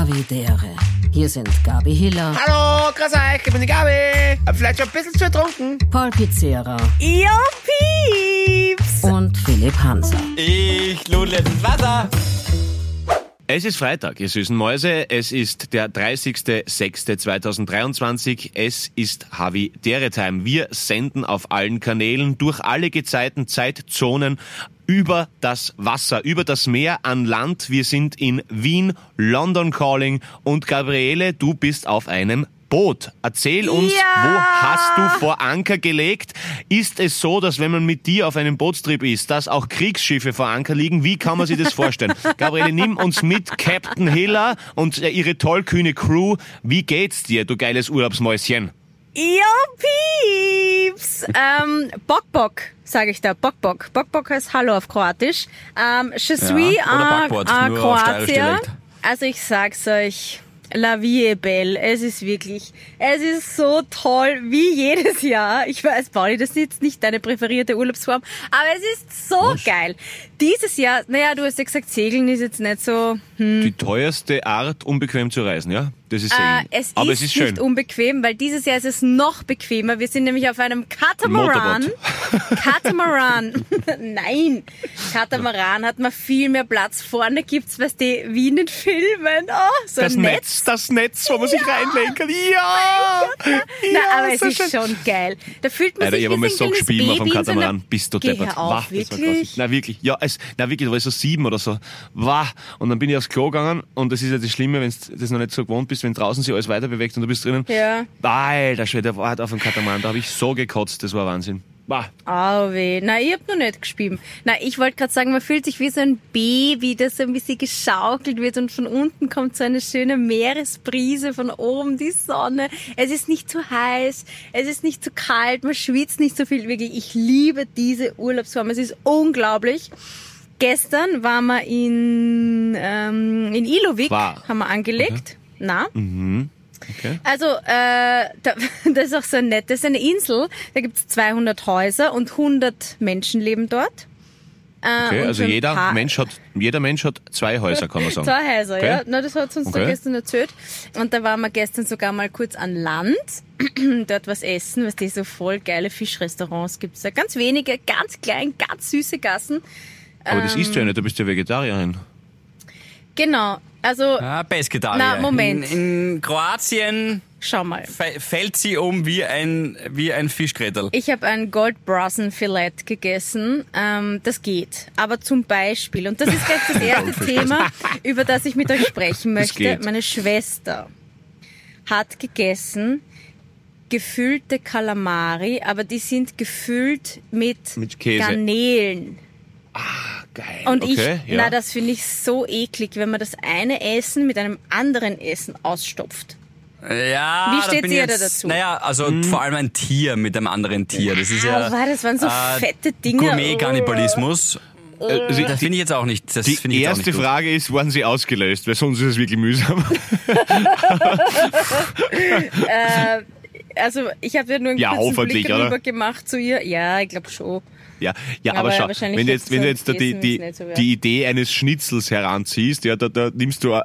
Havidere. Hier sind Gabi Hiller, Hallo, grüß euch, ich bin die Gabi. Hab vielleicht schon ein bisschen zu ertrunken. Paul Pizzera Jo, Pieps! und Philipp Hanser. Ich ludle ins Wasser. Es ist Freitag, ihr süßen Mäuse. Es ist der 30.06.2023. Es ist Havi Dere Time. Wir senden auf allen Kanälen durch alle Gezeiten, Zeitzonen über das Wasser, über das Meer an Land. Wir sind in Wien, London Calling und Gabriele, du bist auf einem Boot. Erzähl uns, Ja. wo hast du vor Anker gelegt? Ist es so, dass wenn man mit dir auf einem Bootstrip ist, dass auch Kriegsschiffe vor Anker liegen? Wie kann man sich das vorstellen? Gabriele, nimm uns mit, Captain Hiller und äh, ihre tollkühne Crew. Wie geht's dir, du geiles Urlaubsmäuschen? Jo, Pieps! ähm, Bock Bock, sage ich da. Bock Bock. Bock Bock heißt Hallo auf Kroatisch. Ähm, je suis oder un, Backboard. Dialekt. Also ich sag's euch. La vie est belle. Es ist wirklich, es ist so toll, wie jedes Jahr. Ich weiß, Pauli, das ist jetzt nicht deine präferierte Urlaubsform, aber es ist so geil. Dieses Jahr, naja, du hast ja gesagt, Segeln ist jetzt nicht so, Die teuerste Art, unbequem zu reisen, ja? Das ist Äh, Segeln. es Aber ist, es ist schön. nicht unbequem, weil dieses Jahr ist es noch bequemer. Wir sind nämlich auf einem Katamaran. Katamaran. Nein, Katamaran hat man viel mehr Platz. Vorne gibt's, weißt du, wie in den Filmen. Oh, so das ein Netz. Netz. das Netz, wo man sich reinlegen kann. Ja! Na, ja aber es ist schön. schon geil. Da fühlt man Alter, sich ich habe wie mal so gespielt auf dem in so Katamaran. Bist du deppert. auf, war wirklich? Na wirklich, ja, es, na wirklich, da war ich so sieben oder so. Wah. Und dann bin ich aufs Klo gegangen und das ist ja das Schlimme, wenn du das noch nicht so gewohnt bist, wenn draußen sich alles weiter bewegt und du bist drinnen. Ja. Alter Schwede, war halt auf dem Katamaran, da habe ich so gekotzt, das war Wahnsinn. Wah. Au weh. Na, ich hab noch nicht gespielt. Na, ich wollte gerade sagen, man fühlt sich wie so ein Baby, das so ein bisschen geschaukelt wird und von unten kommt so eine schöne Meeresbrise, von oben die Sonne. Es ist nicht zu heiß, es ist nicht zu kalt, man schwitzt nicht so viel. Wirklich, ich liebe diese Urlaubsform. Es ist unglaublich. Gestern waren wir in, ähm, in Ilovik, War. haben wir angelegt. Na? Okay. Also, äh, da, das ist auch so nett. Das ist eine Insel, da gibt's 200 Häuser und 100 Menschen leben dort. Äh, Okay, also jeder Mensch hat, jeder Mensch hat zwei Häuser, kann man sagen. Zwei Häuser, Okay. ja. Na, das hat uns Okay. da gestern erzählt. Und da waren wir gestern sogar mal kurz an Land, dort was essen, was die so voll geile Fischrestaurants gibt's da. Ganz wenige, ganz klein, ganz süße Gassen. Aber das isst du ja Ähm. nicht, du bist ja Vegetarierin. Genau, also, Ah, Pesketarier. Na, Moment. In, in Kroatien schau mal. fällt sie um wie ein, wie ein Fischgrätel. Ich habe ein Goldbrassen-Filet gegessen. Ähm, das geht. Aber zum Beispiel, und das ist gleich das erste Thema, über das ich mit euch sprechen möchte. Meine Schwester hat gegessen gefüllte Kalamari, aber die sind gefüllt mit, Mit Käse. Garnelen. Geil. Und okay, ich, ja. na, das finde ich so eklig, wenn man das eine Essen mit einem anderen Essen ausstopft. Ja, Wie da steht bin ihr ich da jetzt, dazu? Naja, also Hm. vor allem ein Tier mit einem anderen Tier. Das ist ja war das waren so äh, fette Dinge. Gourmet-Kannibalismus. Also Das finde ich jetzt auch nicht. Das die jetzt erste nicht. Frage ist, wurden sie ausgelöst? Weil sonst ist es wirklich mühsam. Also ich habe ja nur einen Ja, kurzen Blick oder? rüber gemacht zu ihr. Ja, ich glaube schon. Ja, ja Aber aber, schau, wenn du jetzt wenn du jetzt da die, die, so die Idee eines Schnitzels heranziehst, ja, da, da nimmst du eine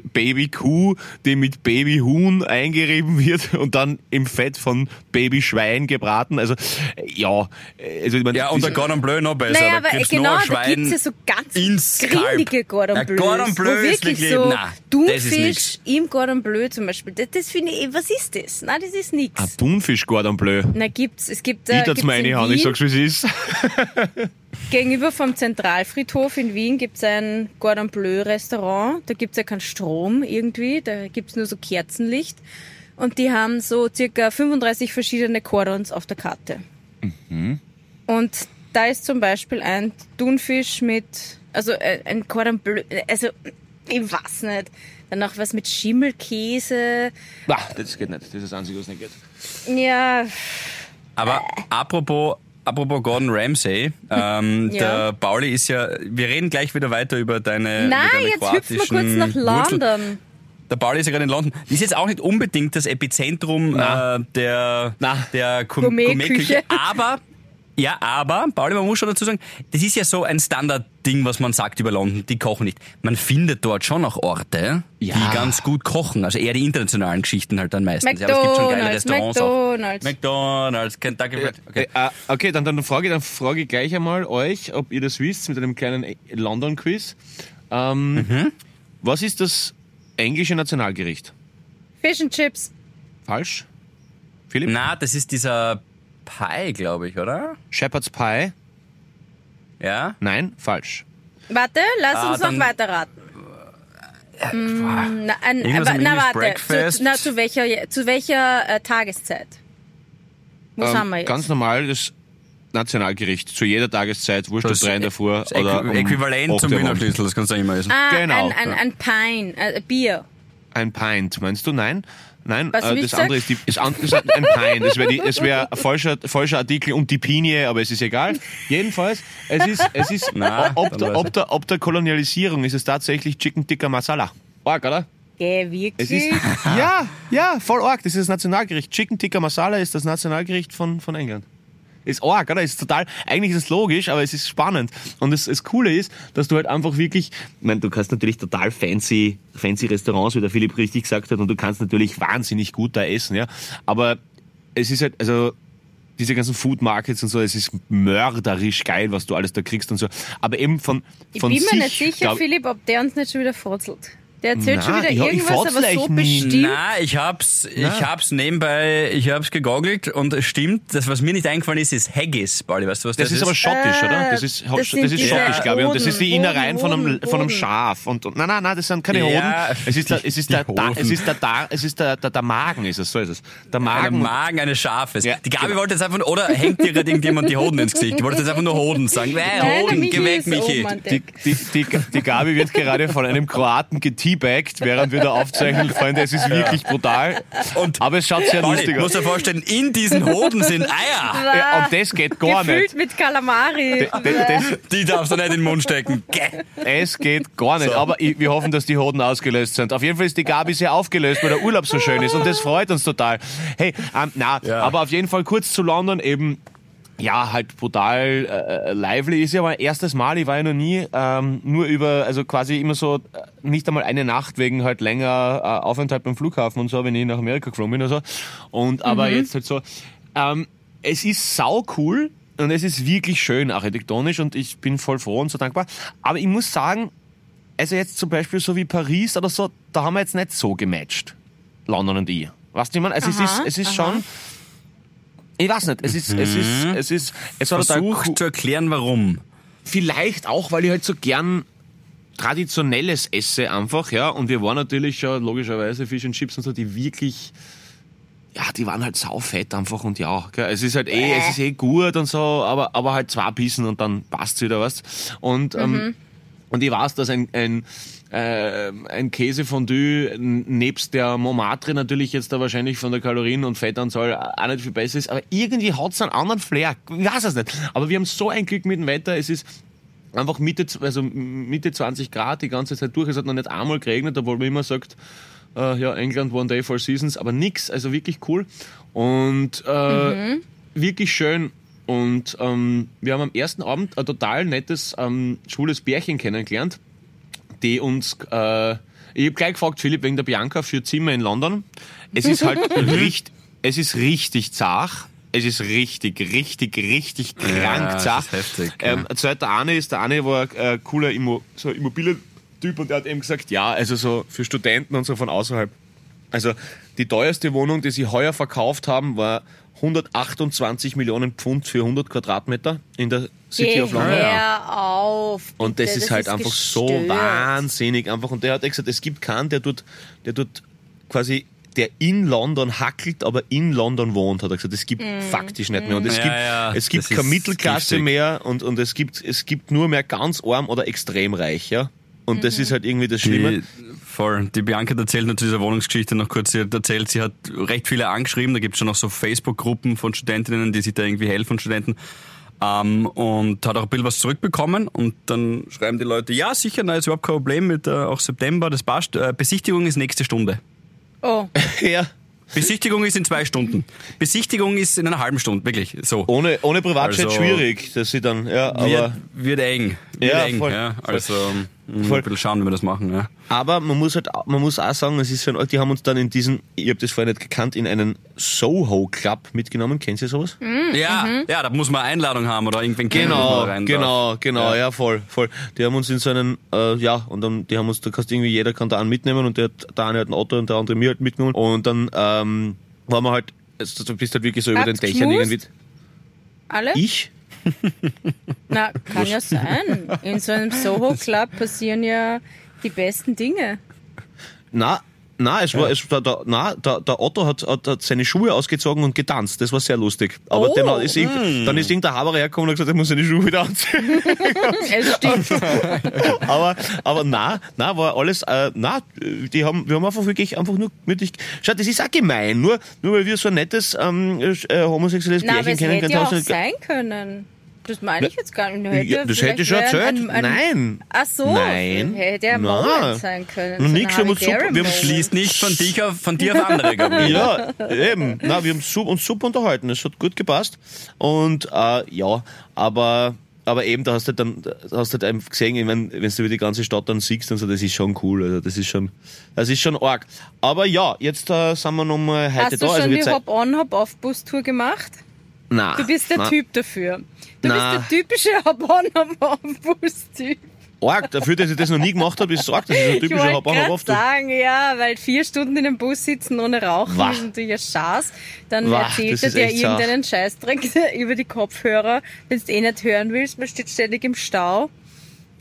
Babykuh, die mit Babyhuhn eingerieben wird und dann im Fett von Babyschwein gebraten. Also, äh, ja, äh, also, ich meine, Ja, und der Cordon Bleu noch besser. Naja, da aber gibt's genau, da gibt's ja so ganz grindige Cordon Ja, Bleus. Cordon Bleu wo ist wirklich so ist Thunfisch im Cordon Bleu zum Beispiel. Das, das finde ich, was ist das? Nein, das ist nix. Ein Thunfisch Cordon Bleu. Na, gibt's, es gibt, äh, Ich gibt's das meine in Hand, ich sag's wie es ist. gegenüber vom Zentralfriedhof in Wien gibt's ein Cordon Bleu Restaurant. Da gibt's ja keinen Strom irgendwie, da gibt's nur so Kerzenlicht. Und die haben so circa 35 verschiedene Cordons auf der Karte. Mhm. Und da ist zum Beispiel ein Thunfisch mit, also äh, ein Cordon Bleu, also ich weiß nicht. Dann noch was mit Schimmelkäse. Ah, das geht nicht. Das ist das Einzige, was nicht geht. Ja, Aber apropos, apropos Gordon Ramsay, ähm, Ja. der Pauli ist ja, wir reden gleich wieder weiter über deine, nein, deine jetzt hüpfen wir kurz nach kroatischen Wurzeln. London. Der Pauli ist ja gerade in London. Ist jetzt auch nicht unbedingt das Epizentrum äh, der, Na. der Gourmetküche. Gourmetküche, aber Ja, aber, Pauli, man muss schon dazu sagen, das ist ja so ein Standardding, was man sagt über London, die kochen nicht. Man findet dort schon auch Orte, Ja. die ganz gut kochen. Also eher die internationalen Geschichten halt dann meistens. Ja, aber es gibt schon geile McDonald's, Restaurants McDonald's. auch. McDonald's, Kentucky Fried. Okay. Äh, okay, dann, dann, frage, dann frage ich gleich einmal euch, ob ihr das wisst, mit einem kleinen London-Quiz. Ähm, Mhm. Was ist das englische Nationalgericht? Fish and Chips. Falsch? Philipp? Na, das ist dieser Pie, glaube ich, oder? Shepherd's Pie? Ja? Nein, falsch. Warte, lass Ah, uns noch dann- weiterraten. Mm, na, aber, am na warte, Breakfast. zu, na, zu welcher, zu welcher äh, Tageszeit? Wo sind wir Ähm, jetzt? ganz normal das Nationalgericht. Zu jeder Tageszeit, wurscht ob Das drei in der Früh oder Äqu um Äquivalent zum Wiener. Schlüssel, das kannst du immer essen. ah, genau, ein, ein, ein Pine, äh, Bier. Ein Pint, meinst du? Nein? Nein, äh, das andere ist, die, das andere ist ein Pint. Das wäre wär ein falscher, falscher Artikel und die Pinie, aber es ist egal. Jedenfalls, es ist, es ist Na, ob, der, ob, der, ob der Kolonialisierung ist es tatsächlich Chicken Tikka Masala. Arg, oder? Geh, Es wirklich? ist, ja, ja, voll arg. Das ist das Nationalgericht. Chicken Tikka Masala ist das Nationalgericht von, von England. Ist arg, oder? Ist total, eigentlich ist es logisch, aber es ist spannend. Und das, das Coole ist, dass du halt einfach wirklich, ich meine, du kannst natürlich total fancy, fancy Restaurants, wie der Philipp richtig gesagt hat, und du kannst natürlich wahnsinnig gut da essen, ja. Aber es ist halt, also, diese ganzen Food Markets und so, es ist mörderisch geil, was du alles da kriegst und so. Aber eben von, ich von bin sich, mir nicht sicher, glaub- Philipp, ob der uns nicht schon wieder furzelt. Der erzählt schon Na, wieder ich- ich irgendwas, furzel aber so nie. bestimmt. Na, ich hab's, ich Na. hab's nebenbei, ich hab's gegoogelt und es stimmt. Das, was mir nicht eingefallen ist, ist Haggis, Pauli. Weißt du, was das, Das ist aber schottisch, oder? Das ist, Äh, das das ist schottisch, glaube ich. Und das ist die Innereien von einem, von einem. Schaf. Und, und, nein, nein, nein, das sind keine Ja, Hoden. Es ist der, es ist der, da, es ist der, da, es ist der, der, der Magen, ist es, so ist es. Der Der Magen. Magen eines Schafes. Ja, die Gabi genau. wollte jetzt einfach, oder hängt dir gerade irgendjemand die Hoden ins Gesicht? Die wollte jetzt einfach nur Hoden sagen. Nein, der Hoden, geh weg, ist Michi. Die, die, die, die Gabi wird gerade von einem Kroaten geteabagt, während wir da aufzeichnen. Freunde, es ist wirklich brutal. Und aber es schaut sehr Pauli, lustig aus. dir vorstellen, in diesen Hoden sind Eier. Ja, und das geht gar Gefüllt nicht. mit Kalamari. Das, das, Die darfst du nicht in den Mund stecken. Geh. Es geht gar nicht. Aber ich, wir hoffen, dass die Hoden ausgelöst sind. Auf jeden Fall ist die Gabi sehr aufgelöst, weil der Urlaub so schön ist und das freut uns total. Hey, ähm, na, Ja. aber auf jeden Fall kurz zu London eben. Ja, halt brutal äh, lively ist ja mein erstes Mal. Ich war ja noch nie ähm, nur über, also quasi immer so äh, nicht einmal eine Nacht wegen halt länger äh, Aufenthalt beim Flughafen und so, wenn ich nach Amerika geflogen bin oder so. Und aber jetzt halt so. Ähm, es ist sau cool und es ist wirklich schön architektonisch und ich bin voll froh und so dankbar. Aber ich muss sagen, also jetzt zum Beispiel so wie Paris oder so, da haben wir jetzt nicht so gematcht. London und ich. Weißt du, ich meine, also es ist, es ist schon, ich weiß nicht, es ist, es ist, es ist, es total Versuch zu erklären, warum. Vielleicht auch, weil ich halt so gern traditionelles esse einfach, ja. Und wir waren natürlich schon logischerweise Fish and Chips und so, die wirklich, ja, die waren halt saufett einfach und ja, gell. es ist halt eh, es ist eh gut und so, aber, aber halt zwei Bissen und dann passt's wieder was. Und, ähm, und ich weiß, dass ein, ein, äh, ein Käsefondue nebst der Montmartre natürlich jetzt da wahrscheinlich von der Kalorien- und Fettanzahl auch nicht viel besser ist, aber irgendwie hat's einen anderen Flair. Ich weiß es nicht. Aber wir haben so ein Glück mit dem Wetter, es ist einfach Mitte, also Mitte 20 Grad die ganze Zeit durch. Es hat noch nicht einmal geregnet, obwohl man immer sagt, äh, ja, England one day, four seasons, aber nix, also wirklich cool. Und äh, wirklich schön. Und ähm, wir haben am ersten Abend ein total nettes ähm, schwules Bärchen kennengelernt, die uns, äh, ich habe gleich gefragt, Philipp, wegen der Bianca für Zimmer in London. Es ist halt richtig, es ist richtig zart. Es ist richtig, richtig, richtig krank das zart. ist heftig, Ähm, ein zweiter Arne ist, der Arne war ein äh, cooler Immo, so Immobilientyp und der hat eben gesagt, ja, also so für Studenten und so von außerhalb. Also die teuerste Wohnung, die sie heuer verkauft haben, war 128 Millionen Pfund für 100 Quadratmeter in der City Geh of London. hör auf. Und das bitte, ist halt einfach so gestört. wahnsinnig einfach. Und der hat gesagt, es gibt keinen, der dort, der dort quasi, der in London hackelt, aber in London wohnt, hat er gesagt. Es gibt faktisch nicht mehr. Und es Ja, gibt, ja, es gibt das keine ist Mittelklasse giftig. mehr und, und es gibt, es gibt nur mehr ganz arm oder extrem reich, ja. Und das ist halt irgendwie das Schlimme. Die, voll. Die Bianca hat erzählt noch zu dieser Wohnungsgeschichte noch kurz. Sie hat erzählt, sie hat recht viele angeschrieben. Da gibt es schon noch so Facebook-Gruppen von Studentinnen, die sich da irgendwie helfen, Studenten. Ähm, und hat auch ein bisschen was zurückbekommen. Und dann schreiben die Leute, ja, sicher, na, ist überhaupt kein Problem mit äh, auch September, das passt. Äh, Besichtigung ist nächste Stunde. Oh, Ja. Besichtigung ist in zwei Stunden. Besichtigung ist in einer halben Stunde, wirklich. So. Ohne, ohne Privatjet Also- schwierig, dass sie dann, ja, wird, aber, wird eng. Wird Ja, eng, voll. ja. Voll. Also, mh, Voll. ein bisschen schauen, wie wir das machen, ja. aber man muss halt, man muss auch sagen, es ist ein, die haben uns dann in diesen, ich habe das vorher nicht gekannt, in einen Soho Club mitgenommen. Kennt ihr sowas? Ja, Mhm. ja, da muss man eine Einladung haben oder irgendwen kennen, Genau, rein darf. genau, genau, ja. Ja. voll, voll. Die haben uns in so einen, äh, ja, und dann, die haben uns, da kannst du irgendwie, jeder kann da einen mitnehmen und der, hat- der eine hat ein Auto und der andere mir halt mitgenommen. Und dann, ähm, waren wir halt, also, du bist halt wirklich so über den Dächern geschmust? irgendwie. Alle? Ich? Na, kann ja sein. In so einem Soho-Club passieren ja die besten Dinge. Na, na, es war, es, da, da, na, der, der Otto hat, hat, hat seine Schuhe ausgezogen und getanzt. Das war sehr lustig. Aber Oh. dann, ist irgend, dann ist irgendein Haber hergekommen und hat gesagt, er muss seine Schuhe wieder anziehen. Es stimmt. aber, aber na, na, war alles, äh, na, die haben, wir haben einfach wirklich einfach nur gemütlich. Schau, das ist auch gemein. Nur, nur weil wir so ein nettes ähm, äh, homosexuelles Na, Pärchen es hätte kennengelernt ja auch sein können. Das meine ich jetzt gar nicht. Hätte Ja, das hätte ich schon erzählt. ein- ein- Nein. Ach so. Nein. Hätte Na. Moment sein können. So nix, wir haben uns super- wir haben. Schließt nicht von, dich auf, von dir auf andere, Gabriel. Ja, eben. Na, wir haben su- uns super unterhalten. Es hat gut gepasst. Und äh, ja, aber aber eben, da hast du halt dann, da hast du halt gesehen, ich mein, wenn du über die ganze Stadt dann siehst und so, das ist schon cool. Also das ist schon, das ist schon arg. Aber ja, jetzt äh, sind wir nochmal heute Hast du da. schon also wir die zei- Hop-on, Hop-off-Bus-Tour gemacht? Nein, Du bist der nein. Typ dafür. Du Na. bist der typische Hop-off-Bus-Typ. Arg, dafür, dass ich das noch nie gemacht habe, ist es arg, das ist ein Ich typischer gerade oft. sagen, ja, weil vier Stunden in einem Bus sitzen ohne Rauchen Wah. ist natürlich ein Schaß. Dann Wah, erzählt er dir irgendeinen Scheißdreck über die Kopfhörer, wenn du eh nicht hören willst. Man steht ständig im Stau.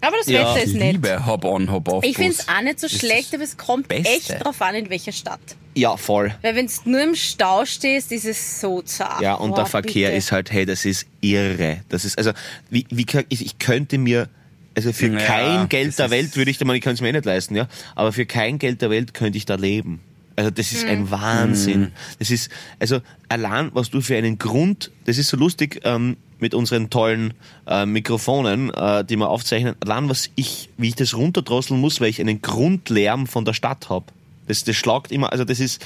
Aber das Ja. Wetter ist nett. Liebe Hop-on, Hop-off. Ich finde es auch nicht so schlecht, aber es kommt Beste. echt drauf an, in welcher Stadt. Ja, voll. Weil wenn du nur im Stau stehst, ist es so zart. Ja, und Boah, der Verkehr bitte. ist halt, hey, das ist irre. Das ist, also, wie, wie, kann- ich, ich könnte mir, also für Ja, kein Geld das der ist- Welt würde ich, da mal, ich kann es mir eh nicht leisten, ja, aber für kein Geld der Welt könnte ich da leben. Also das ist Hm. ein Wahnsinn. Das ist, also allein, was du für einen Grund, das ist so lustig ähm, mit unseren tollen äh, Mikrofonen, äh, die wir aufzeichnen, allein was ich, wie ich das runterdrosseln muss, weil ich einen Grundlärm von der Stadt habe. Das, das schlagt immer, also das ist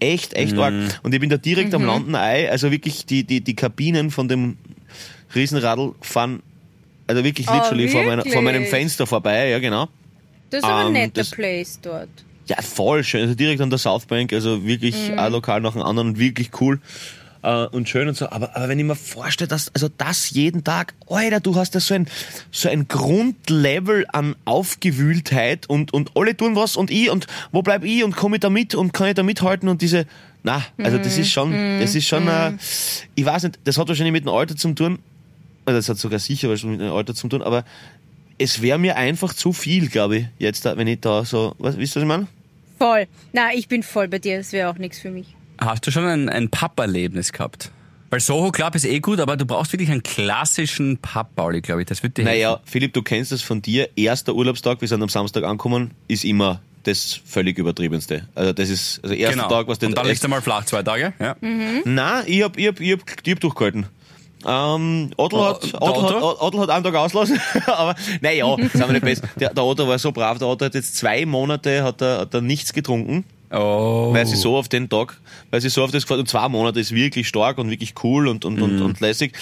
echt, echt arg. Und ich bin da direkt Mhm. am Landen Ei, also wirklich die, die, die Kabinen von dem Riesenradl fahren, also wirklich Oh, literally vor, meiner, vor meinem wirklich? Fenster vorbei, ja genau. Das ist aber ein Ähm, netter das- Place dort. Ja, voll schön. Also direkt an der South Bank, also wirklich ein Lokal nach dem anderen, wirklich cool. Äh, und schön und so. Aber, aber wenn ich mir vorstelle, dass, also das jeden Tag, Alter, du hast ja so ein, so ein Grundlevel an Aufgewühltheit und, und alle tun was und ich und wo bleib ich und komme ich da mit und kann ich da mithalten und diese, na, also das ist schon, das ist schon, äh, ich weiß nicht, das hat wahrscheinlich mit dem Alter zu tun, also das hat sogar sicher was mit dem Alter zu tun, aber es wäre mir einfach zu viel, glaube ich, jetzt, wenn ich da so, was, wisst ihr, was ich meine? Voll. Na, ich bin voll bei dir. Das wäre auch nichts für mich. Hast du schon ein, ein Pub-Erlebnis gehabt? Weil Soho Club ist eh gut, aber du brauchst wirklich einen klassischen Pub, Pauli, glaube ich. Das wird dir helfen. Naja, Philipp, du kennst das von dir. Erster Urlaubstag, wir sind am Samstag angekommen, ist immer das völlig übertriebenste. Also das ist, also erster Genau. Tag, was den Und dann legst du mal flach zwei Tage. Ja. Nein, ich hab, ich hab, ich hab, ich hab durchgehalten. Ähm, Adel, Oh, hat, Adel, Otto? hat, Adel hat einen Tag auslassen, aber naja, sind wir nicht besser. Der, der Otto war so brav, der Otto hat jetzt zwei Monate hat er, hat er nichts getrunken, Oh. weil sie so auf den Tag, weil sie so auf das gefällt. Und zwei Monate ist wirklich stark und wirklich cool und, und, und, und lässig.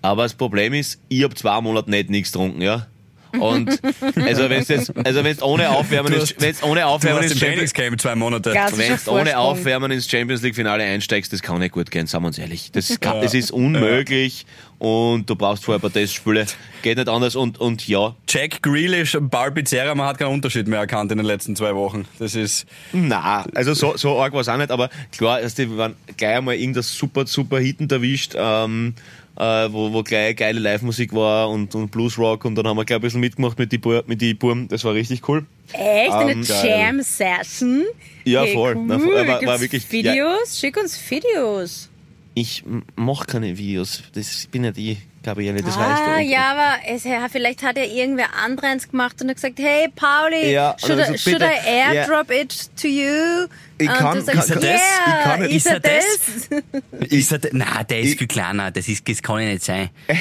Aber das Problem ist, ich hab zwei Monate nicht nichts getrunken, ja. Und also wenn jetzt, also wenn ohne Aufwärmen, ins, wenn's ohne Aufwärmen ins Champions, Trainingscamp zwei Monate. Wenn du ohne. Aufwärmen ins Champions League Finale einsteigst, das kann nicht gut gehen, sagen wir uns ehrlich. Das, kann, das ist unmöglich und du brauchst vorher ein paar Testspiele. Geht nicht anders und, und ja, Jack Grealish, Ball Pizzeria, man hat keinen Unterschied mehr erkannt in den letzten zwei Wochen. Das ist, na, also so, so arg war es auch nicht, aber klar, also die waren gleich einmal irgendein super, super Hitten erwischt, ähm, äh, wo, wo gleich geile Live-Musik war und, und Bluesrock und dann haben wir gleich ein bisschen mitgemacht mit die, Bu- mit die Burm, das war richtig cool. Echt? Eine Ähm. Jam-Session? Ja, Hey, voll. Cool. Na, voll. War- war wirklich- ja. Videos? Schick uns Videos. Ich m- mach keine Videos, das bin ja die, Gabriele, das weißt du. Ah, Und- ja, aber es, ja, vielleicht hat ja irgendwer andere eins gemacht und hat gesagt, hey Pauli, Ja, should, also I, should bitte, I airdrop it to you? Ich und kann- du sagst, kann- ist er das? yeah, Ich kann nicht. ist er Ist er das? Ist er, nein, der ist Ich- viel kleiner. Das, ist, das kann ja nicht sein.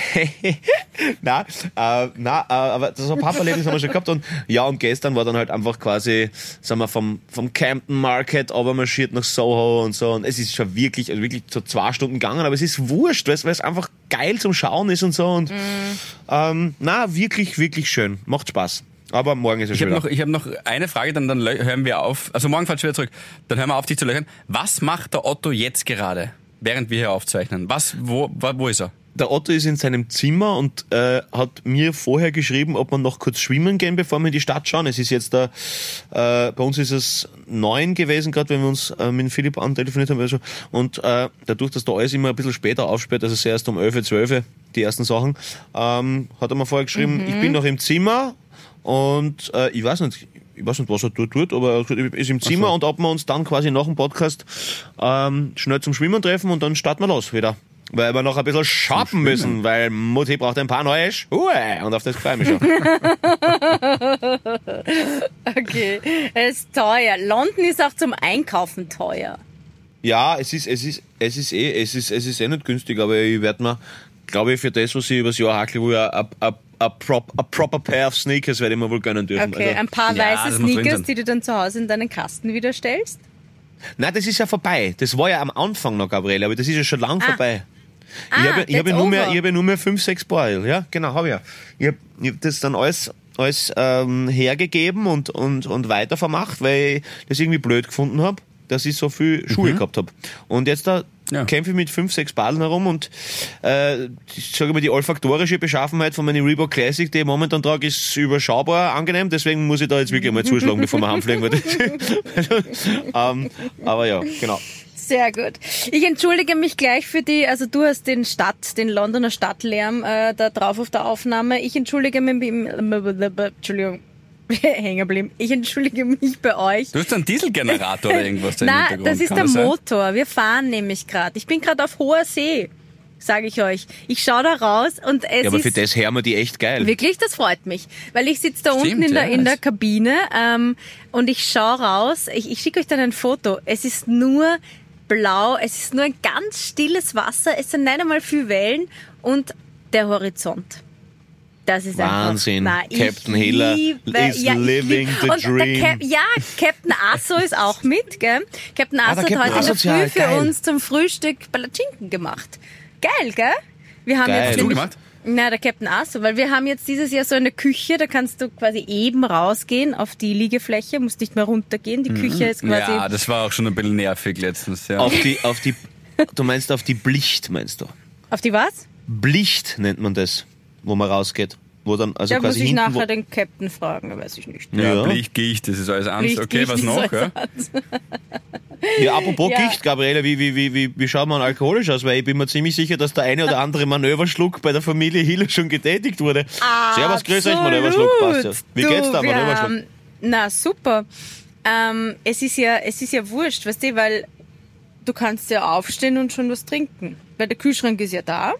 Nein, äh, nein, äh, aber so ein Papa-Erlebnis haben wir schon gehabt und ja, und gestern war dann halt einfach quasi, sagen wir, vom, vom Campton Market aber marschiert nach Soho und so und es ist schon wirklich, also wirklich so zwei Stunden gegangen, aber es ist wurscht, weil es, weil es einfach geil zum Schauen ist und so und ähm, na, wirklich, wirklich schön, macht Spaß. Aber morgen ist es Ich schon habe noch, ich hab noch eine Frage, dann, dann hören wir auf. Also morgen fahrt wieder zurück. Dann hören wir auf, dich zu löchern. Was macht der Otto jetzt gerade, während wir hier aufzeichnen? Was, wo, wo ist er? Der Otto ist in seinem Zimmer und äh, hat mir vorher geschrieben, ob wir noch kurz schwimmen gehen, bevor wir in die Stadt schauen. Es ist jetzt da, äh, bei uns ist es neun gewesen, gerade wenn wir uns äh, mit Philipp antelefoniert haben. Also, und äh, dadurch, dass da alles immer ein bisschen später aufsperrt, also sehr erst um 11, 12 die ersten Sachen, ähm, hat er mir vorher geschrieben, ich bin noch im Zimmer und äh, ich weiß nicht, ich weiß nicht, was er dort tut, aber er ist im Zimmer und ob wir uns dann quasi nach dem Podcast ähm, schnell zum Schwimmen treffen und dann starten wir los wieder. Weil wir noch ein bisschen schaffen müssen, weil Mutti braucht ein paar neue Schuhe und auf das freue ich mich schon. Okay, es ist teuer. London ist auch zum Einkaufen teuer. ja, es ist, es ist, es ist eh, es ist, es ist eh nicht günstig, aber ich werde mir, glaube ich, für das, was ich übers Jahr hackle, wo ja a, a, a, prop, a proper pair of sneakers werde ich mir wohl gönnen dürfen. Okay, Also, ein paar ja, weiße Sneakers, die du dann zu Hause in deinen Kasten wieder stellst. nein, das ist ja vorbei. Das war ja am Anfang noch, Gabriele, aber das ist ja schon lang vorbei. Ah, ich habe, ich that's nur mehr, ich habe nur mehr fünf, sechs Paar. Ja, genau, habe ich ja. Ich habe hab das dann alles, alles ähm, hergegeben und, und, und weitervermacht, weil ich das irgendwie blöd gefunden habe, dass ich so viel Schuhe gehabt habe. Und jetzt da Ja. kämpfe ich mit fünf, sechs Ballen herum und äh, ich sage mal, die olfaktorische Beschaffenheit von meinem Reebok Classic, die ich momentan trage, ist überschaubar angenehm, deswegen muss ich da jetzt wirklich mal zuschlagen, bevor wir heimfliegen. ähm, aber ja, genau. Sehr gut. Ich entschuldige mich gleich für die, also du hast den Stadt, den Londoner Stadtlärm äh, da drauf auf der Aufnahme. Ich entschuldige mich, Entschuldigung, hängen geblieben. Ich entschuldige mich bei euch. Du hast einen Dieselgenerator oder irgendwas da Hintergrund. das ist Kann der sein? Motor. Wir fahren nämlich gerade. Ich bin gerade auf hoher See, sage ich euch. Ich schaue da raus und es Ja, aber ist für das hören wir die echt geil. Wirklich, das freut mich. Weil ich sitze da Stimmt, unten in der, ja, in der das- Kabine ähm, und ich schaue raus. Ich, ich schicke euch dann ein Foto. Es ist nur blau, es ist nur ein ganz stilles Wasser, es sind nicht einmal viele Wellen und der Horizont. Das ist Wahnsinn. Einfach, ich Captain Hiller is ich living the dream. Cap, ja, Captain Asso ist auch mit, gell? Captain Asso der hat Captain heute in der ja, Früh für geil. uns zum Frühstück Palatschinken gemacht. Geil, gell? Wir haben Geil. jetzt Hast du nämlich- gemacht? Na, der Captain Asso, weil wir haben jetzt dieses Jahr so eine Küche, da kannst du quasi eben rausgehen auf die Liegefläche, musst nicht mehr runtergehen. Die Küche ist quasi. Ja, das war auch schon ein bisschen nervig letztens. Ja. Auf die, auf die, du meinst auf die Blicht, meinst du? auf die was? Blicht nennt man das, wo man rausgeht. Wo dann, also da muss ich hinten, nachher den Captain fragen, da weiß ich nicht. ja, Ja. Blicht, Gicht, das ist alles anders. Okay, Gicht was ist noch? alles Ja? Ja, apropos Ja. Gicht, Gabriele, wie, wie, wie, wie, wie schaut man alkoholisch aus? Weil ich bin mir ziemlich sicher, dass der eine oder andere Manöverschluck bei der Familie Hiller schon getätigt wurde. Servus, grüß euch, Manöverschluck, ja. Wie Du, geht's da, Manöverschluck? haben- Na, super. Ähm, es ist ja, es ist ja wurscht, weißt du, weil du kannst ja aufstehen und schon was trinken. Weil der Kühlschrank ist ja da.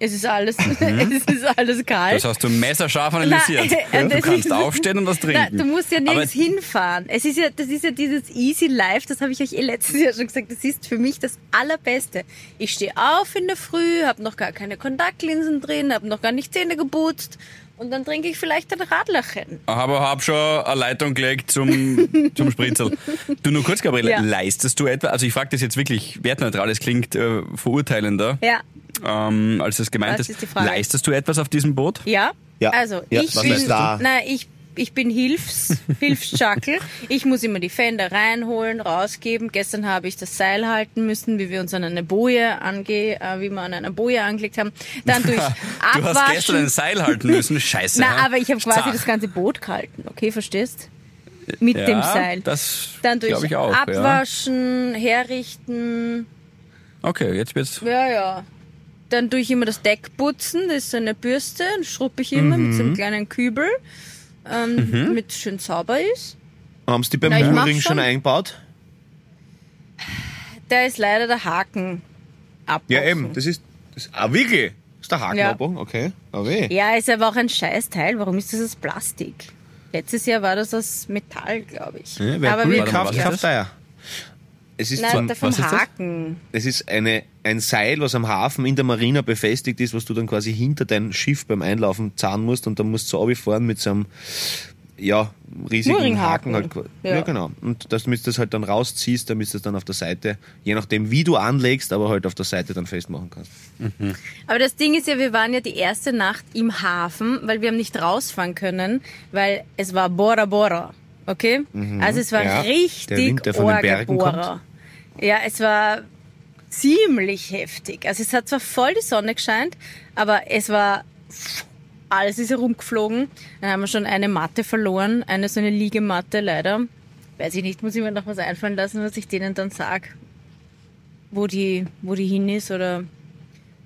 Es ist alles, es ist alles kalt. Das hast du messerscharf analysiert. Na, äh, du kannst ist- aufstehen und was Na, trinken. du musst ja nirgends Aber- hinfahren. Es ist ja, das ist ja dieses Easy Life, das habe ich euch eh letztes Jahr schon gesagt. Das ist für mich das Allerbeste. Ich stehe auf in der Früh, habe noch gar keine Kontaktlinsen drin, habe noch gar nicht Zähne geputzt und dann trinke ich vielleicht ein Radlerchen. Aber hab schon eine Leitung gelegt zum, zum Spritzel. Du nur kurz, Gabriele, Ja. leistest du etwa, also ich frage das jetzt wirklich wertneutral, es klingt äh, verurteilender, Ja, ähm, als es gemeint Das ist. ist die Frage. Leistest du etwas auf diesem Boot? ja. Ja. Also Ja, ich was bin, na, ich ich bin Hilfs, Hilfsschackel. Ich muss immer die Fender reinholen, rausgeben. Gestern habe ich das Seil halten müssen, wie wir uns an eine Boje ange, äh, wie wir an einer Boje angelegt haben. Dann durch Du hast gestern ein Abwaschen. Seil halten müssen, scheiße. Na, aber ich habe quasi Zach. das ganze Boot gehalten, okay, verstehst? Mit ja, dem Seil. Das Dann durch ich auch. Ja. Abwaschen, herrichten, Okay, jetzt wird's. ja, ja. Dann tue ich immer das Deck putzen, das ist so eine Bürste, dann schruppe ich immer mit so Mhm. einem kleinen Kübel, ähm, damit es schön sauber ist. Haben sie die beim Mooring schon eingebaut? Da ist leider der Haken ab. Ja, eben. Das ist, das, ah, wirklich? Ist der Haken Ja. abgebrochen? Okay. Oh weh. Ja, ist aber auch ein Scheißteil. Warum ist das aus Plastik? Letztes Jahr war das aus Metall, glaube ich. Ja, wer aber Gulli wir, Warte mal, kauft, was kauft ist das? er ja. Es ist, Nein, der vom was ist das? Haken. es ist eine, ein Seil, was am Hafen in der Marina befestigt ist, was du dann quasi hinter dein Schiff beim Einlaufen zahlen musst und dann musst du so fahren mit so einem ja, riesigen. Haken. Halt. Ja. Ja. genau. Und dass du das halt dann rausziehst, damit du das dann auf der Seite, je nachdem wie du anlegst, aber halt auf der Seite dann festmachen kannst. Aber das Ding ist ja, wir waren ja die erste Nacht im Hafen, weil wir haben nicht rausfahren können, weil es war Bora Bora. Okay? Also es war Mhm. Ja, der richtig Wind, der von den Bergen Orga-Bora. Ja, es war ziemlich heftig. Also es hat zwar voll die Sonne gescheint, aber es war alles ist herumgeflogen. Dann haben wir schon eine Matte verloren, eine so eine Liegematte leider. Weiß ich nicht, muss ich mir noch was einfallen lassen, was ich denen dann sag, wo die, wo die hin ist oder.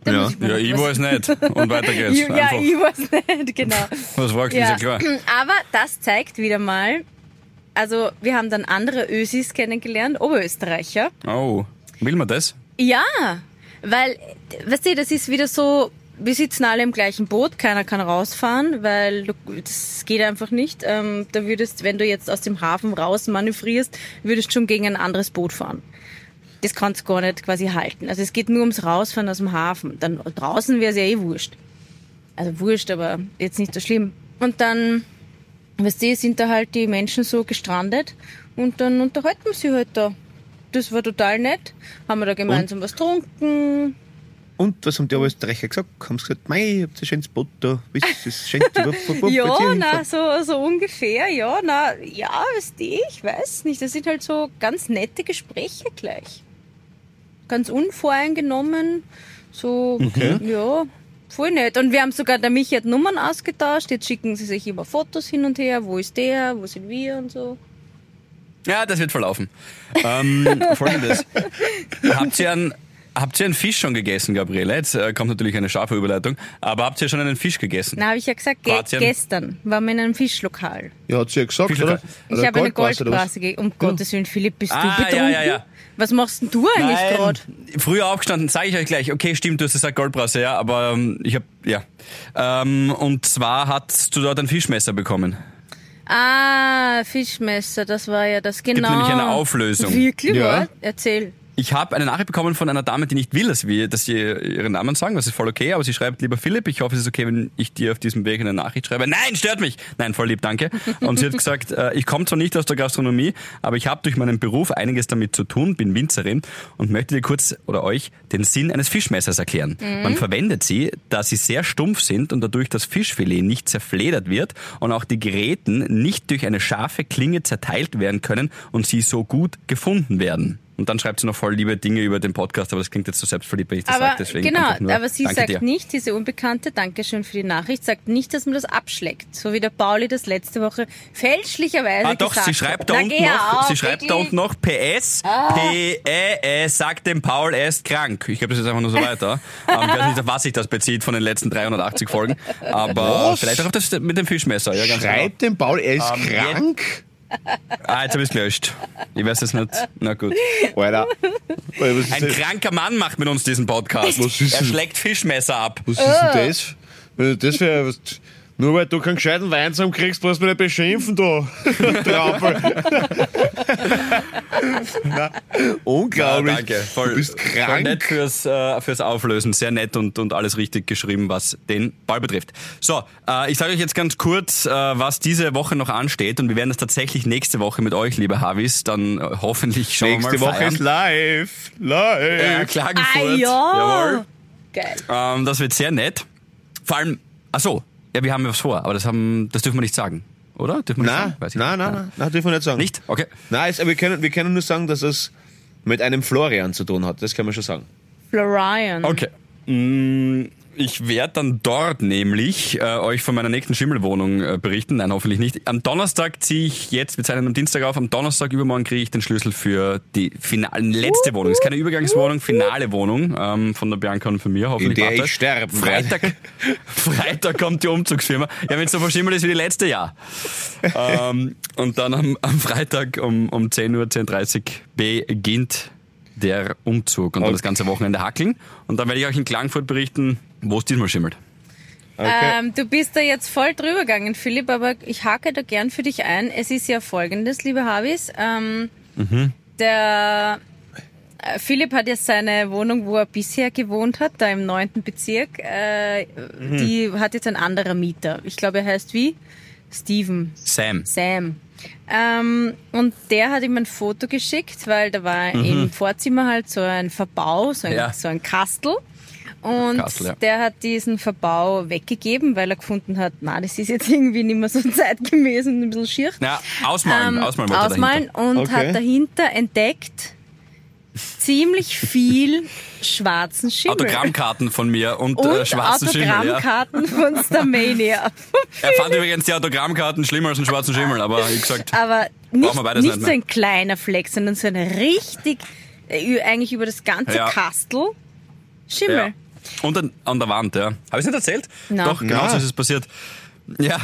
Da Ja. mir Ja, ich weiß nicht. Und weiter geht's. ja, Einfach. ich weiß nicht, genau. Was du, Ja. ist ja klar. Aber das zeigt wieder mal, also wir haben dann andere Ösis kennengelernt, Oberösterreicher. Oh, will man das? Ja, weil, weißt du, das ist wieder so, wir sitzen alle im gleichen Boot, keiner kann rausfahren, weil du, das geht einfach nicht. Ähm, da würdest, wenn du jetzt aus dem Hafen raus manövrierst, würdest schon gegen ein anderes Boot fahren. Das kannst du gar nicht quasi halten. Also es geht nur ums Rausfahren aus dem Hafen. Dann draußen wäre es ja eh wurscht. Also wurscht, aber jetzt nicht so schlimm. Und dann, weißt du, sind da halt die Menschen so gestrandet und dann unterhalten wir sie halt da. Das war total nett. Haben wir da gemeinsam was getrunken. Und was haben die Österreicher gesagt? Haben sie gesagt, mei, ihr habt ein schönes Boot da. Wisst ihr, es schenkt Ja, na, so, so ungefähr, ja, na, ja, weißt du, ich weiß nicht. Das sind halt so ganz nette Gespräche gleich. Ganz unvoreingenommen, so, ja, voll nett. Und wir haben sogar, der Michi hat Nummern ausgetauscht, jetzt schicken sie sich immer Fotos hin und her, wo ist der, wo sind wir und so. Ja, das wird verlaufen. Ähm, Folgendes. habt ihr einen Habt ihr einen Fisch schon gegessen, Gabriele? Jetzt äh, kommt natürlich eine scharfe Überleitung. Aber habt ihr schon einen Fisch gegessen? Na, habe ich ja gesagt, ge Kroatien? gestern waren wir in einem Fischlokal. Ja, hat sie ja gesagt, oder? Ich Oder habe eine Goldbrasse, gegeben. Um Gottes Willen, Philipp, bist Ah, du ja, betrunken? ja, ja. Was machst denn du eigentlich gerade? Früher aufgestanden, sage ich euch gleich. Okay, stimmt, du hast gesagt Goldbrasse, ja, aber ähm, ich habe ja. Ähm, und zwar hast du dort ein Fischmesser bekommen. Ah, Fischmesser, das war ja das genau. nämlich eine Auflösung. Wirklich, ja. Erzähl. Ich habe eine Nachricht bekommen von einer Dame, die nicht will, dass wir, dass sie ihren Namen sagen. Das ist voll okay, aber sie schreibt, lieber Philipp, ich hoffe, es ist okay, wenn ich dir auf diesem Weg eine Nachricht schreibe. Nein, stört mich! Nein, voll lieb, danke. Und sie hat gesagt, äh, ich komme zwar nicht aus der Gastronomie, aber ich habe durch meinen Beruf einiges damit zu tun, bin Winzerin und möchte dir kurz oder euch den Sinn eines Fischmessers erklären. Man verwendet sie, da sie sehr stumpf sind und dadurch das Fischfilet nicht zerfledert wird und auch die Geräten nicht durch eine scharfe Klinge zerteilt werden können und sie so gut gefunden werden. Und dann schreibt sie noch voll liebe Dinge über den Podcast, aber das klingt jetzt so selbstverliebt, wenn ich das Aber sage. Deswegen genau, nur aber sie sagt dir. nicht, diese Unbekannte, Dankeschön für die Nachricht, sagt nicht, dass man das abschlägt. So wie der Pauli das letzte Woche fälschlicherweise Ah doch, gesagt sie schreibt hat. da Na, unten noch, auf, sie schreibt da unten noch PS, P-E-E, sagt dem Paul, er ist krank. Ich gebe das jetzt einfach nur so weiter. ähm, ich weiß nicht, auf was sich das bezieht von den letzten 380 Folgen. Aber Was? vielleicht auch auf das mit dem Fischmesser. Ja, ganz genau. Schreibt dem Paul, er ist Ähm, krank. Ah, jetzt habe ich es gelöscht. Ich weiß es nicht. Na gut. Alter. Alter, Was ist, Ein das? kranker Mann macht mit uns diesen Podcast. Was ist er schlägt Fischmesser ab. was ist denn das? Ist das für was, Nur weil du keinen gescheiten Wein zusammen kriegst, brauchst du mich nicht beschimpfen, du. Trampel. Unglaublich. Ja, danke. Voll, du bist voll krank. nett fürs, äh, fürs Auflösen. Sehr nett und, und alles richtig geschrieben, was den Ball betrifft. So, äh, ich sage euch jetzt ganz kurz, äh, was diese Woche noch ansteht. Und wir werden das tatsächlich nächste Woche mit euch, liebe Havis, dann äh, hoffentlich schon Nächste mal Woche feiern. ist live. Live. Ja, Klagenfurt. Ah ja. Jawohl. Geil. Ähm, das wird sehr nett. Vor allem, ach so, ja, wir haben ja was vor, aber das, haben, das dürfen wir nicht sagen. Oder? Dürfen wir nicht Nein, sagen? Weiß ich nein, nicht. nein, nein, nein, dürfen wir nicht sagen. Nicht? Okay. Nein, wir können, wir können nur sagen, dass es mit einem Florian zu tun hat. Das kann man schon sagen. Florian. Okay. Mm, Ich werde dann dort nämlich äh, euch von meiner nächsten Schimmelwohnung äh, berichten. Nein, hoffentlich nicht. Am Donnerstag ziehe ich jetzt, wir zeichnen am Dienstag auf, am Donnerstag übermorgen kriege ich den Schlüssel für die finale, letzte Wohnung. Ist keine Übergangswohnung, finale Wohnung ähm, von der Bianca und von mir. Hoffentlich In der Warte. ich sterben werde. Freitag, Freitag kommt die Umzugsfirma. Ja, wenn es so verschimmelt ist wie die letzte Jahr. ähm, und dann am, am Freitag um, um 10 Uhr, 10.30 Uhr beginnt der Umzug und dann das ganze Wochenende hackeln. Und dann werde ich euch in Klagenfurt berichten, wo es diesmal schimmelt. Okay. Ähm, du bist da jetzt voll drüber gegangen, Philipp, aber ich hake da gern für dich ein. Es ist ja folgendes, liebe Havis. Ähm, Der äh, Philipp hat jetzt seine Wohnung, wo er bisher gewohnt hat, da im neunten Bezirk. Äh, Die hat jetzt ein anderer Mieter. Ich glaube, er heißt wie? Steven. Sam. Sam. Ähm, und der hat ihm ein Foto geschickt, weil da war im Vorzimmer halt so ein Verbau, so ein, Ja. so ein Kastel. Und Kastel, ja. der hat diesen Verbau weggegeben, weil er gefunden hat, na, das ist jetzt irgendwie nicht mehr so zeitgemäß und ein bisschen schier. Ja, ausmalen, Ähm, ausmalen wollte ausmalen dahinter. und Okay. hat dahinter entdeckt ziemlich viel schwarzen Schimmel. Autogrammkarten von mir und, und äh, schwarzen Schimmel. Ja. Autogrammkarten von Starmania. Er fand übrigens die Autogrammkarten schlimmer als einen schwarzen Schimmel, aber wie gesagt, Aber nicht, wir beides nicht nicht so ein kleiner Fleck, sondern so ein richtig, äh, eigentlich über das ganze Ja. Kastel Schimmel. ja. Und an, an der Wand, ja. Habe ich es nicht erzählt? Nein. Doch, genau Na. so ist es passiert. Ja,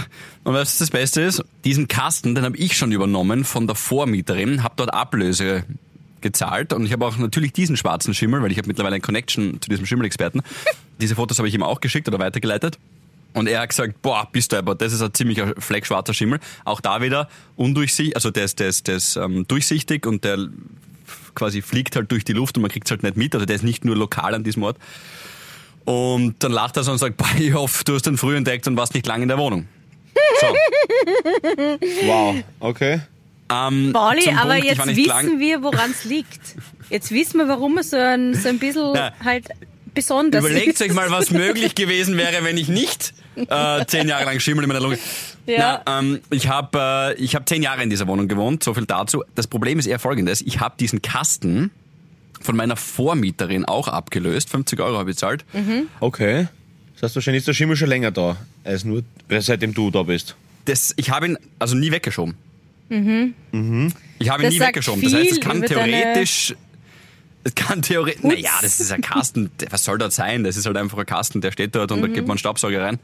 und was das Beste ist? Diesen Kasten, den habe ich schon übernommen von der Vormieterin, habe dort Ablöse gezahlt und ich habe auch natürlich diesen schwarzen Schimmel, weil ich habe mittlerweile eine Connection zu diesem Schimmelexperten. Diese Fotos habe ich ihm auch geschickt oder weitergeleitet. Und er hat gesagt, boah, bist du aber, das ist ein ziemlicher Fleck schwarzer Schimmel. Auch da wieder undurchsichtig, also der ist, der ist, der ist ähm, durchsichtig und der quasi fliegt halt durch die Luft und man kriegt es halt nicht mit. Also der ist nicht nur lokal an diesem Ort. Und dann lacht er so und sagt, boah, ich hoffe, du hast den früh entdeckt und warst nicht lange in der Wohnung. So, Wow, okay. ähm, Pauli, aber Punkt, jetzt wissen lang- wir, woran es liegt. Jetzt wissen wir, warum es so ein, so ein bisschen Na, halt besonders Überlegt ist. euch mal, was möglich gewesen wäre, wenn ich nicht äh, zehn Jahre lang Schimmel in meiner Lunge. Ja. Na, ähm, ich habe äh, ich hab zehn Jahre in dieser Wohnung gewohnt, so viel dazu. Das Problem ist eher folgendes. Ich habe diesen Kasten von meiner Vormieterin auch abgelöst. 50 Euro habe ich bezahlt. Okay. Das heißt, wahrscheinlich ist der Schimmel schon länger da, als nur seitdem du da bist. Das, ich habe ihn also nie weggeschoben. Ich habe ihn Mhm. Das nie sagt weggeschoben. Das heißt, es viel kann über deine- theoretisch. Es kann theoretisch. Naja, das ist ein Kasten. Was soll dort sein? Das ist halt einfach ein Kasten, der steht dort und da gibt man einen Staubsauger rein.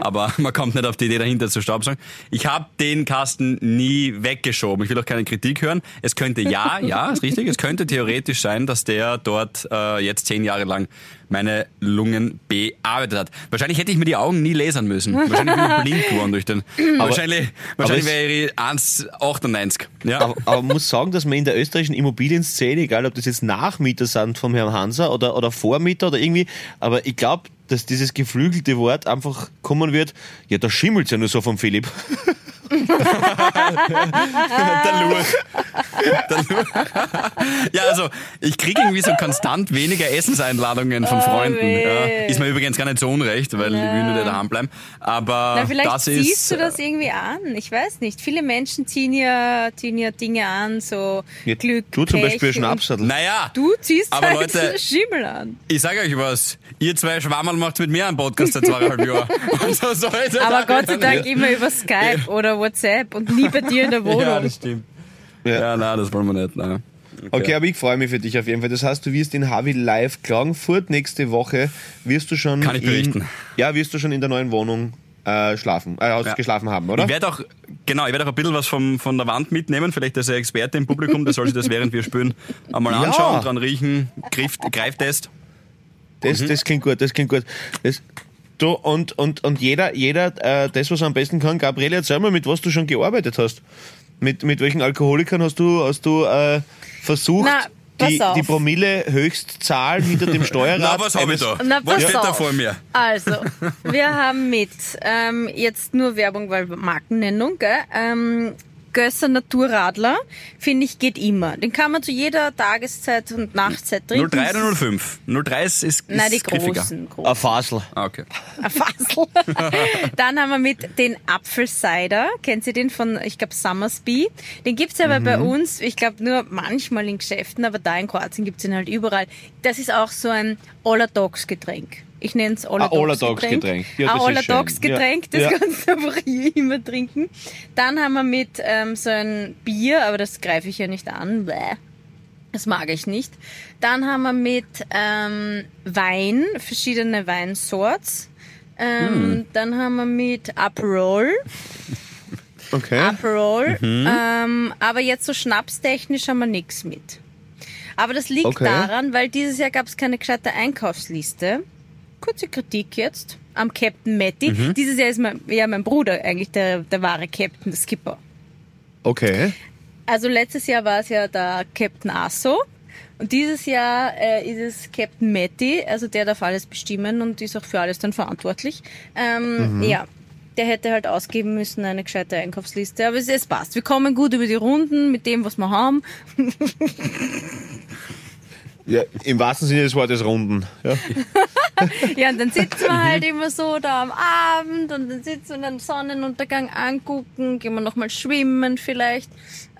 Aber man kommt nicht auf die Idee dahinter zu staubsaugen. Ich habe den Kasten nie weggeschoben. Ich will auch keine Kritik hören. Es könnte ja, ja, ist richtig. Es könnte theoretisch sein, dass der dort äh, jetzt zehn Jahre lang meine Lungen bearbeitet hat. Wahrscheinlich hätte ich mir die Augen nie lasern müssen. Wahrscheinlich bin ich blind geworden durch den. wahrscheinlich wahrscheinlich es- wäre ich 1,98. Ja. Aber, aber man muss sagen, dass man in der österreichischen Immobilienszene, egal ob das jetzt Nachmieter sind vom Herrn Hanser oder, oder Vormieter oder irgendwie, aber ich glaube, dass dieses geflügelte Wort einfach kommen wird, ja, da schimmelt's ja nur so vom Philipp. Der Lur. Ja, also ich kriege irgendwie so konstant weniger Essenseinladungen von Oh, Freunden. Ja. Ist mir übrigens gar nicht so unrecht, weil ich will nur nicht daheim bleiben. Aber Na, vielleicht das ziehst ist. du das irgendwie an. Ich weiß nicht. Viele Menschen ziehen ja, ziehen ja Dinge an, so Ja, Glück, du zum Pech Beispiel Schnapsadel. Naja, Du ziehst Aber halt Leute- Schimmel an. ich sage euch was. Ihr zwei Schwammerl macht mit mir einen Podcast seit zweieinhalb Jahren. So Aber Gott sei Dank immer über Skype oder WhatsApp und nie bei dir in der Wohnung. Ja, das stimmt. Ja. Ja, nein, das wollen wir nicht. Nein. Okay, aber ich freue mich für dich auf jeden Fall. Das heißt, du wirst in Havi live Klagenfurt nächste Woche, wirst du schon Kann ich berichten. In, ja, wirst du schon in der neuen Wohnung äh, schlafen, äh, Ja. geschlafen haben, oder? Ich werde auch, genau, ich werde auch ein bisschen was vom, von der Wand mitnehmen. Vielleicht ist er Experte im Publikum, der soll sich das während wir spielen einmal Ja. anschauen, dran riechen, Griff, Greiftest. Das, das klingt gut, das klingt gut. Das, du, und, und, und jeder, jeder äh, das, was er am besten kann, Gabriele, erzähl mal, mit was du schon gearbeitet hast. Mit, mit welchen Alkoholikern hast du, hast du äh, versucht, Na, die, auf. die Promille-Höchstzahl hinter dem Steuerrad? Na, was habe ich da? Na, was steht da auf. vor mir? Also, wir haben mit, ähm, jetzt nur Werbung, weil Markennennung, gell? Ähm, Gösser Naturradler, finde ich, geht immer. Den kann man zu jeder Tageszeit und Nachtzeit trinken. 03 oder 05? 03 ist, ist Nein, die griffiger. großen. großen. Ein Fasel. Ah, okay. Ein Fassel. Dann haben wir mit den Apfelcider. Kennt ihr den von, ich glaube, Summersby? Den gibt's aber bei uns, ich glaube, nur manchmal in Geschäften, aber da in Kroatien gibt's ihn halt überall. Das ist auch so ein All-Dogs-Getränk. Ich nenne es Ein All-Dogs-Getränk. Ja, das ein. All-Dogs-Getränk, das Ja. kannst du einfach hier immer trinken. Dann haben wir mit ähm, so ein Bier, aber das greife ich ja nicht an. Bäh. Das mag ich nicht. Dann haben wir mit ähm, Wein, verschiedene Weinsorts. Ähm, Dann haben wir mit Aperol. Okay. Aperol. Mhm. Ähm, aber jetzt so schnapstechnisch haben wir nichts mit. Aber das liegt Okay. daran, weil dieses Jahr gab es keine gescheite Einkaufsliste. Kurze Kritik jetzt am Captain Matty. Dieses Jahr ist mein, ja mein Bruder eigentlich der, der wahre Captain, der Skipper. Okay. Also letztes Jahr war es ja der Captain Asso. Und dieses Jahr äh, ist es Captain Matty, also der darf alles bestimmen und ist auch für alles dann verantwortlich. Ähm, Ja, der hätte halt ausgeben müssen eine gescheite Einkaufsliste, aber es, es passt. Wir kommen gut über die Runden mit dem, was wir haben. Ja, Im wahrsten Sinne des Wortes Runden. Ja. Ja, und dann sitzen wir halt immer so da am Abend und dann sitzen wir den Sonnenuntergang angucken, gehen wir nochmal schwimmen vielleicht.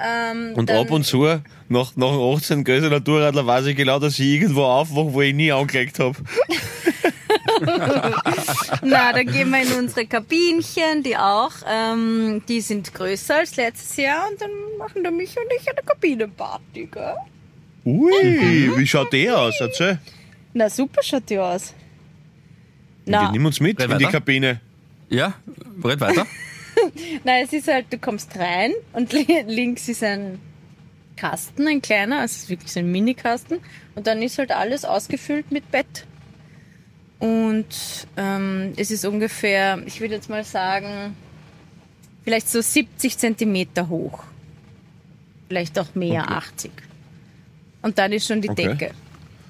Ähm, Und dann, ab und zu, nach, nach dem 18. Größe Naturradler, weiß ich genau, dass ich irgendwo aufwache, wo ich nie angelegt habe. Na, dann gehen wir in unsere Kabinchen, die auch, ähm, die sind größer als letztes Jahr und dann machen der Micha und ich eine Kabinenparty, gell? Ui, wie schaut der aus? Erzähl. Na, super schaut die aus. Na. Na, Nimm uns mit Red in die. Kabine. Ja, red weiter. na, es ist halt, du kommst rein und li- links ist ein Kasten, ein kleiner, also es ist wirklich so ein Mini-Kasten und dann ist halt alles ausgefüllt mit Bett. Und ähm, es ist ungefähr, ich würde jetzt mal sagen, vielleicht so 70 Zentimeter hoch. Vielleicht auch mehr, Okay. 80. Und dann ist schon die Okay. Decke.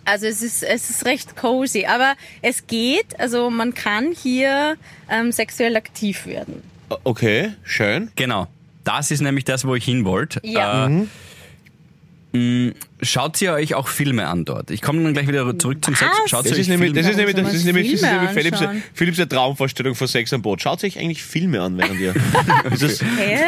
Also es ist, es ist recht cozy, aber es geht, also man kann hier ähm, sexuell aktiv werden. Okay, schön. Genau. Das ist nämlich das, wo ich hin wollte. Ja. Äh, mh, Schaut ihr euch auch Filme an dort? Ich komme dann gleich wieder zurück zum Sex. Was? Schaut Das ihr ist, euch nämlich, Filme das ist nämlich, das ist nämlich, das ist nämlich Philipps? Philipps Traumvorstellung von Sex am Boot. Schaut euch eigentlich Filme an, während ihr. Das Hä?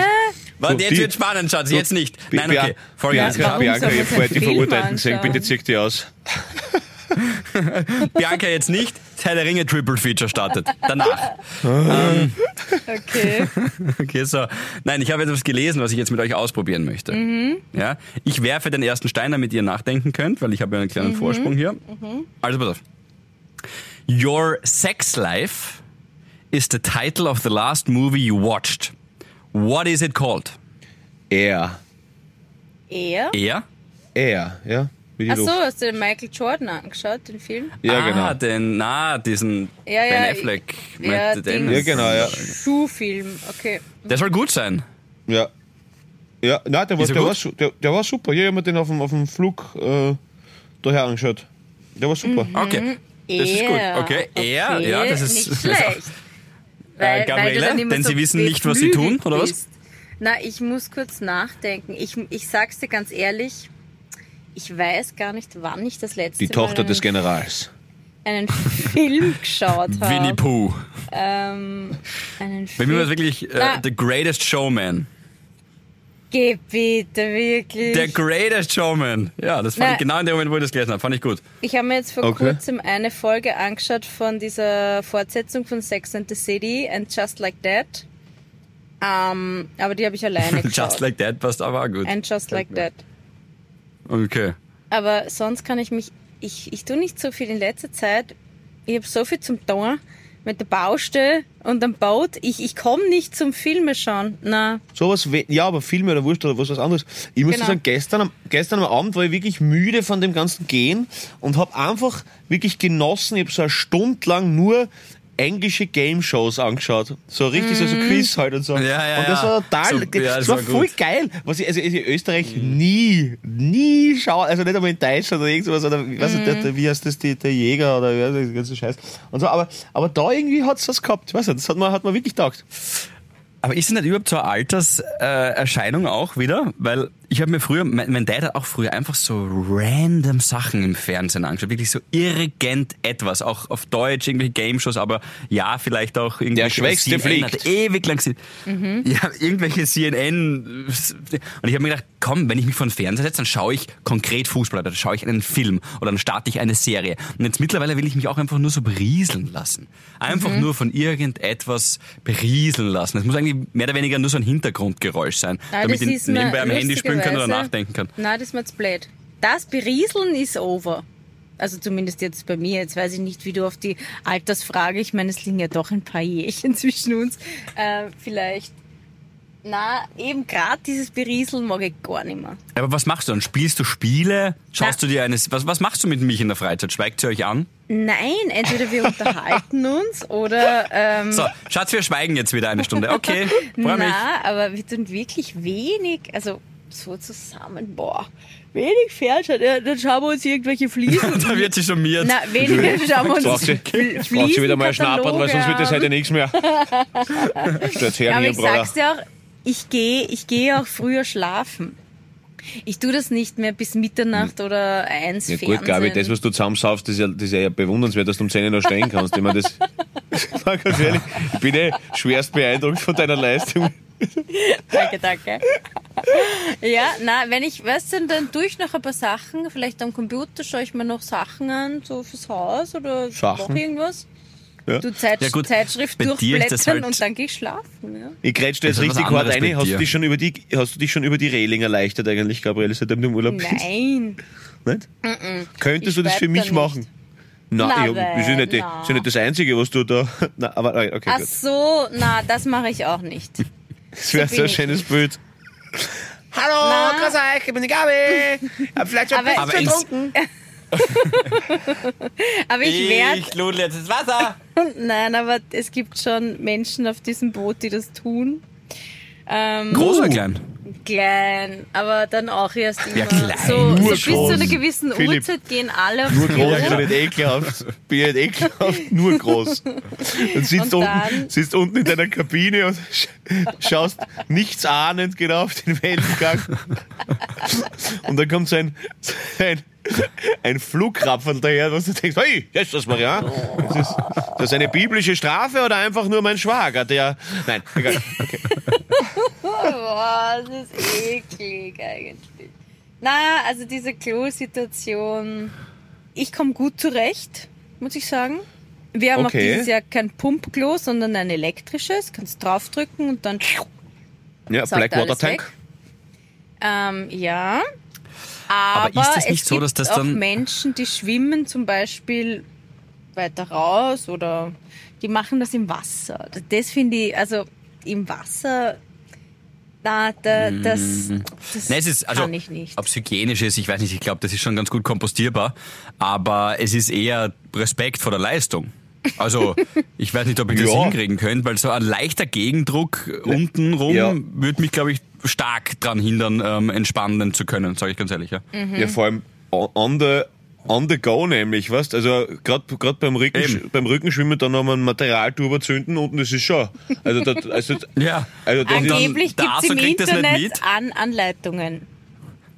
Warte, So, jetzt die- wird spannend, Schatz, so, jetzt nicht. Nein, okay. Bianca, Warum Bianca, ich habe vorher die Verurteilten gesehen. Bitte zieh die aus. Bianca jetzt nicht, Teil der Ringe Triple Feature startet. Danach. Okay. Okay, so. Nein, ich habe etwas gelesen, was ich jetzt mit euch ausprobieren möchte. Mhm. Ja, ich werfe den ersten Stein, damit ihr nachdenken könnt, weil ich habe ja einen Mhm. kleinen Vorsprung hier. Also pass auf. Your sex life is the title of the last movie you watched. What is it called? Er. Er? Er? Er, ja. Wie die Ach so, Luft. hast du den Michael Jordan angeschaut, den Film? Ja, ah, genau. den, na, diesen Ja, ja, Ben ich- Affleck mit ja. Damon. Ja, genau, ja. Schuhfilm, okay. Der soll gut sein. Ja. Ja, nein, der war, er der war, der, der war super. Ja, ich habe mir den auf dem, auf dem Flug äh, daher angeschaut. Der war super. Okay. Das ist gut. Er. Okay, er, ja, das ist- Nicht schlecht. Äh, Gabriele, du dann immer denn Sie wissen nicht, was Sie tun, oder was? bist. Na, ich muss kurz nachdenken. Ich, ich sag's dir ganz ehrlich, ich weiß gar nicht, wann ich das letzte Die Tochter Mal des einen, Generals. einen Film geschaut habe. Winnie Pooh. Ähm, einen Bei mir war es wirklich äh. The Greatest Showman. Geh bitte, wirklich. Der Greatest Showman. Ja, das fand Na. ich genau in dem Moment, wo ich das gelesen habe. Fand ich gut. Ich habe mir jetzt vor Okay. kurzem eine Folge angeschaut von dieser Fortsetzung von Sex and the City and Just Like That. Ähm, aber die habe ich alleine geschaut. Just Like That passt aber auch gut. And Just Like That. Okay. Aber sonst kann ich mich, ich, ich tue nicht so viel in letzter Zeit. Ich habe so viel zum tun mit der Baustelle und am Boot. Ich, ich komme nicht zum Filme schauen. Na, Sowas, we- ja, aber Filme oder Wurscht oder was was anderes. Ich muss Genau. sagen, gestern, am- gestern am Abend war ich wirklich müde von dem ganzen Gehen und habe einfach wirklich genossen. Ich habe so eine Stunde lang nur englische Game-Shows angeschaut. So richtig, so, so Quiz halt und so. Ja, ja, und das ja. war total, So, das, ja, das war, war voll geil. Was ich, also in Österreich nie, nie schaue, also nicht einmal in Deutschland oder irgendwas, oder ich weiß nicht, der, wie heißt das, die, der Jäger oder das, der ganze Scheiß. Und so, aber, aber da irgendwie hat's was gehabt. Ich weiß nicht, das hat man, hat man wirklich gedacht. Aber ist es nicht überhaupt so eine Alterserscheinung äh, auch wieder? Weil ich habe mir früher, mein, mein Dad hat auch früher einfach so random Sachen im Fernsehen angeschaut. Wirklich so irgend etwas. Auch auf Deutsch, irgendwelche Game-Shows, aber ja, vielleicht auch irgendwelche... Schwächste CNN fliegt. Hat ewig lang gesehen. Ja, irgendwelche CNN... Und ich habe mir gedacht, komm, wenn ich mich vor den Fernseher setze, dann schaue ich konkret Fußball, oder dann schaue ich einen Film oder dann starte ich eine Serie. Und jetzt mittlerweile will ich mich auch einfach nur so berieseln lassen. Einfach nur von irgendetwas berieseln lassen. Es muss eigentlich mehr oder weniger nur so ein Hintergrundgeräusch sein, Nein, damit ich nebenbei am Handy spielen kann oder nachdenken kann. Nein, das ist mir jetzt blöd. Das Berieseln ist over. Also zumindest jetzt bei mir. Jetzt weiß ich nicht, wie du auf die Altersfrage, ich meine, es liegen ja doch ein paar Jährchen zwischen uns, äh, vielleicht. Na, eben gerade dieses Berieseln mag ich gar nicht mehr. Aber was machst du dann? Spielst du Spiele? Schaust Na. du dir eines, was, was machst du mit mich in der Freizeit? Schweigt sie euch an? Nein, entweder wir unterhalten uns oder. Ähm, So, Schatz, wir schweigen jetzt wieder eine Stunde. Okay, freu mich. na, aber wir tun wirklich wenig, also so zusammen, boah, wenig Fernseher. Ja, dann schauen wir uns irgendwelche Fliesen. Da wird sie schon mir. Na, weniger schauen wir uns Braucht sie, Fl- braucht sie wieder mal ein Schnapperl, weil sonst wird das heute nichts mehr. Stellt her, Aber hier, ich Bruder. sag's dir auch, ich gehe ich geh auch früher schlafen. Ich tue das nicht mehr bis Mitternacht oder eins Ja Fernsehen. gut, Gabi, das, was du zusammensaufst, das ist ja, das ist ja bewundernswert, dass du um 10 Uhr noch stehen kannst. Ich meine, das, ganz ehrlich, ich bin eh schwerst beeindruckt von deiner Leistung. Danke, danke. Ja, na, wenn ich, weißt du, dann tue ich noch ein paar Sachen. Vielleicht am Computer schaue ich mir noch Sachen an, so fürs Haus oder Sachen? noch irgendwas. Ja. Du Zeit, Ja, gut, Zeitschrift durchblättern halt- und dann geh ich schlafen. Ja. Ich grätsch dir jetzt richtig hart rein. Hast du, dich schon über die, hast du dich schon über die Reling erleichtert eigentlich, Gabriele, seitdem du im Urlaub bist? Nein. Nicht? Könntest Ich du das für mich da nicht. machen? Nein, Na, ich hab- das ist ja nicht, die- na. das ist ja nicht das Einzige, was du da... Na, aber okay, Ach gut. so, na, das mache ich auch nicht. Das wäre so so ein ich schönes Bild. Hallo, grüß euch, ich bin die Gabi. Hab vielleicht schon ein Aber- bisschen getrunken. Aber ich werde, Ich lud jetzt ins Wasser. nein, aber es gibt schon Menschen auf diesem Boot, die das tun. Ähm, Groß oder klein? klein, aber dann auch erst immer klein, so, nur so bis zu einer gewissen Philipp, Uhrzeit gehen alle aufs Nur groß, ich bin nicht ekelhaft. Bin ich nicht ekelhaft, nur groß. Dann sitzt, Und unten, dann- sitzt unten in deiner Kabine und sch schaust nichts ahnend genau auf den Wellengang. Und dann kommt so ein, so ein, ein Flugrapfel daher, was du denkst, hey, jetzt das Marian. Das ist das eine biblische Strafe oder einfach nur mein Schwager, der... Nein, egal. Okay. Boah, das ist eklig eigentlich. Na, also diese Klo-Situation, ich komme gut zurecht, muss ich sagen. Wir haben Okay. auch dieses Jahr kein Pumpklo, sondern ein elektrisches. Kannst draufdrücken und dann Ja, Blackwater Tank. Ähm, ja. Aber, Aber ist das nicht es so, gibt dass das auch dann- Menschen, die schwimmen zum Beispiel weiter raus oder die machen das im Wasser. Das finde ich, also im Wasser, na, da, das, das Nein, es ist, also, kann ich nicht. ob es hygienisch ist, ich weiß nicht, ich glaube, das ist schon ganz gut kompostierbar, aber es ist eher Respekt vor der Leistung. Also, ich weiß nicht, ob ich das Ja. hinkriegen könnte, weil so ein leichter Gegendruck unten rum Ja. würde mich, glaube ich, stark dran hindern, ähm, entspannen zu können, sage ich ganz ehrlich. Ja. Mhm. Ja, vor allem on the, on the go nämlich, weißt Also gerade grad beim, Rücken, beim Rückenschwimmen dann noch mal ein Materialtuber zünden und das ist schon. Also, das, also, Ja. also das Angeblich gibt es im Internet an Anleitungen.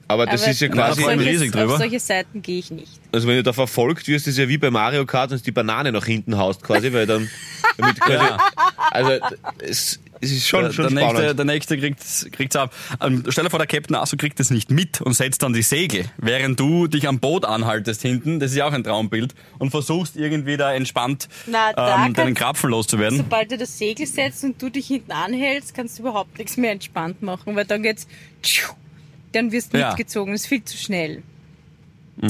aber das Aber ist ja quasi, solche, riesig drüber. auf solche Seiten gehe ich nicht. also wenn du da verfolgt wirst, ist ja wie bei Mario Kart, und die Banane nach hinten haust quasi, weil dann damit quasi, also es, es ist schon, Der, schon der, nächste, spannend. der nächste kriegt's, kriegt's ab. Ähm, stell dir vor, der Captain Asso kriegt das nicht mit und setzt dann die Segel, während du dich am Boot anhaltest hinten. Das ist ja auch ein Traumbild. Und versuchst irgendwie da entspannt Na, da ähm, deinen Krapfen loszuwerden. Sobald du das Segel setzt und du dich hinten anhältst, kannst du überhaupt nichts mehr entspannt machen, weil dann geht's, dann wirst du Ja. mitgezogen. Das ist viel zu schnell.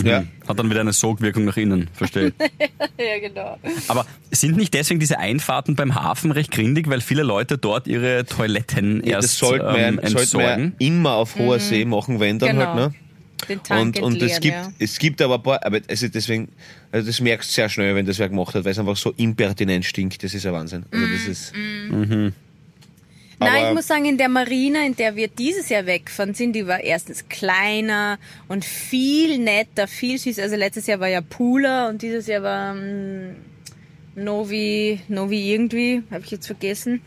Ja. Hat dann wieder eine Sogwirkung nach innen, verstehe. Ja, genau. Aber sind nicht deswegen diese Einfahrten beim Hafen recht grindig, weil viele Leute dort ihre Toiletten Ja, erst das sollte man, ähm, sollte man entsorgen? immer auf hoher See machen, wenn dann Genau. halt, ne? Den Tank Und, und es entleeren, gibt, ja. es gibt aber ein paar, aber also deswegen, also das merkst du sehr schnell, wenn das wer gemacht hat, weil es einfach so impertinent stinkt, das ist ein Wahnsinn. Also das ist, Nein, ich muss sagen, in der Marina, in der wir dieses Jahr wegfahren sind, die war erstens kleiner und viel netter, viel süß. Also letztes Jahr war ja Pula und dieses Jahr war ähm, Novi, Novi irgendwie, habe ich jetzt vergessen.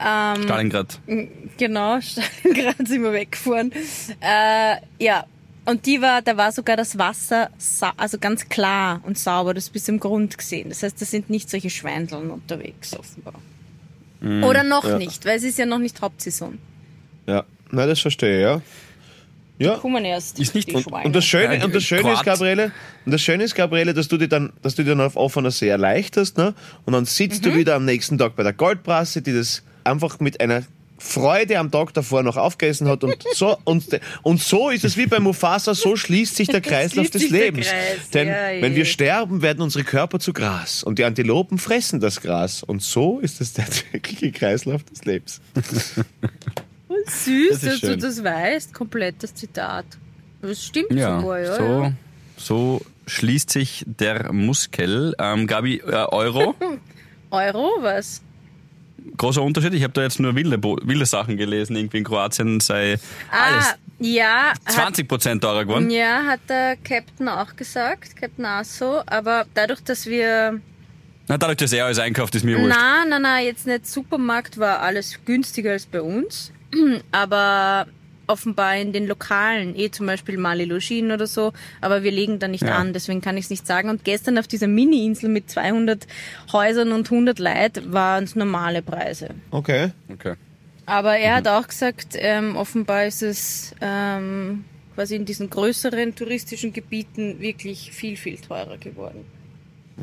Ähm, Stalingrad. Genau, Stalingrad sind wir weggefahren. Äh, ja, und die war, da war sogar das Wasser also ganz klar und sauber, das bis zum Grund gesehen. Das heißt, da sind nicht solche Schweindeln unterwegs, offenbar. Oder noch ja. nicht, weil es ist ja noch nicht Hauptsaison. ja, nein, das verstehe ich, ja. Ja. Kommen erst Ist nicht- die Und, Schweine. und das Schöne, Ja, und das Schöne ist. Gabriele, und das Schöne ist, Gabriele, dass du dich dann, dass du dich dann auf offener See erleichterst, ne? Und dann sitzt du wieder am nächsten Tag bei der Goldbrasse, die das einfach mit einer Freude am Tag davor noch aufgegessen hat und so, und, und so ist es wie bei Mufasa, so schließt sich der Kreislauf des Lebens. Kreis, Denn ja, wenn wir sterben, werden unsere Körper zu Gras und die Antilopen fressen das Gras und so ist es der tägliche Kreislauf des Lebens. Süß, Das dass du schön. das weißt, komplett das Zitat. Das stimmt Ja, sogar, ja. so, ja. So schließt sich der Muskel. Ähm, Gabi, äh, Euro. Euro, was? Großer Unterschied. Ich habe da jetzt nur wilde, wilde Sachen gelesen. Irgendwie in Kroatien sei alles Ah, ja. Hat, 20 Prozent teurer geworden. ja, hat der Captain auch gesagt, Captain Asso. Aber dadurch, dass wir Na, dadurch, dass er alles einkauft, ist mir wurscht. Na, na, na, jetzt nicht Supermarkt war alles günstiger als bei uns. Aber offenbar in den Lokalen, eh zum Beispiel Mali Login oder so, aber wir legen da nicht Ja. an, deswegen kann ich es nicht sagen. Und gestern auf dieser Mini-Insel mit 200 Häusern und 100 Leuten waren es normale Preise. Okay. Okay. Aber er hat auch gesagt, ähm, offenbar ist es ähm, quasi in diesen größeren touristischen Gebieten wirklich viel, viel teurer geworden.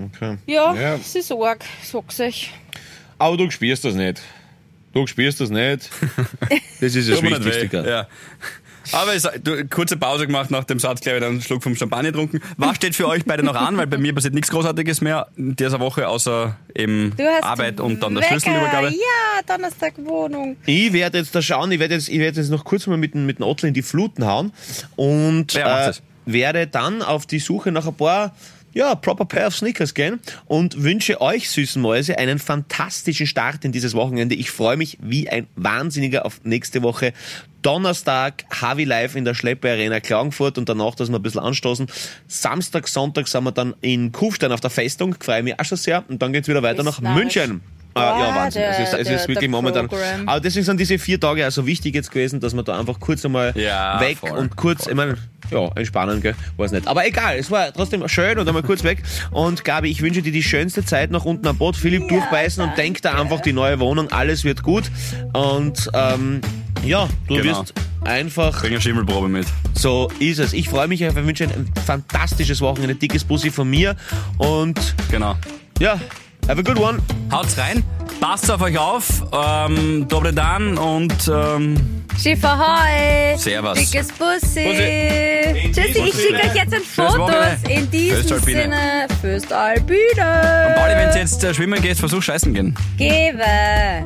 okay. Ja, Ja. es ist arg, sag's euch. Aber du spürst das nicht. Du spürst das nicht. Das ist das Wichtigste. Ja. Aber es, du, kurze Pause gemacht nach dem Satz, glaube ich, dann einen Schluck vom Champagner getrunken. Was steht für euch beide noch an? Weil bei mir passiert nichts Großartiges mehr in dieser Woche, außer eben Arbeit und dann der Wecker. Schlüsselübergabe. Ja, Donnerstag Wohnung. Ich werde jetzt da schauen, ich werde jetzt, ich werde jetzt noch kurz mal mit dem, mit dem Otto in die Fluten hauen und äh, werde dann auf die Suche nach ein paar ja, proper pair of Sneakers gehen und wünsche euch, süßen Mäuse, einen fantastischen Start in dieses Wochenende. Ich freue mich wie ein Wahnsinniger auf nächste Woche. Donnerstag Havi Live in der Schleppe Arena Klagenfurt und danach, dass wir ein bisschen anstoßen. Samstag, Sonntag sind wir dann in Kufstein auf der Festung, freue mich auch schon sehr und dann geht's wieder weiter nach. München. Äh, ja, Wahnsinn. der- es ist, es der- ist wirklich momentan. Aber deswegen sind diese vier Tage also wichtig jetzt gewesen, dass wir da einfach kurz einmal Ja, weg voll, und kurz, voll. ich meine, ja, entspannen, gell? Weiß nicht. Aber egal, es war trotzdem schön und einmal kurz weg. Und Gabi, ich wünsche dir die schönste Zeit noch unten am Boot. Philipp, durchbeißen und denk da einfach die neue Wohnung, alles wird gut. Und ähm, ja, du Genau. wirst einfach Bring eine Schimmelprobe mit. so ist es. Ich freue mich auf ich wünsche ein fantastisches Wochenende, dickes Bussi von mir und Genau. ja, have a good one. Haut's rein, passt auf euch auf, ähm, dobre dan und ähm, Schiff ahoi! Servus. Dickes Bussi! Bussi. Tschüssi, ich schicke euch jetzt ein Fotos. Wochenende. In diesem Föstalpine. Sinne, Föstalpine! Pauli, wenn du jetzt äh, schwimmen gehst, versuch scheißen gehen. Gewe!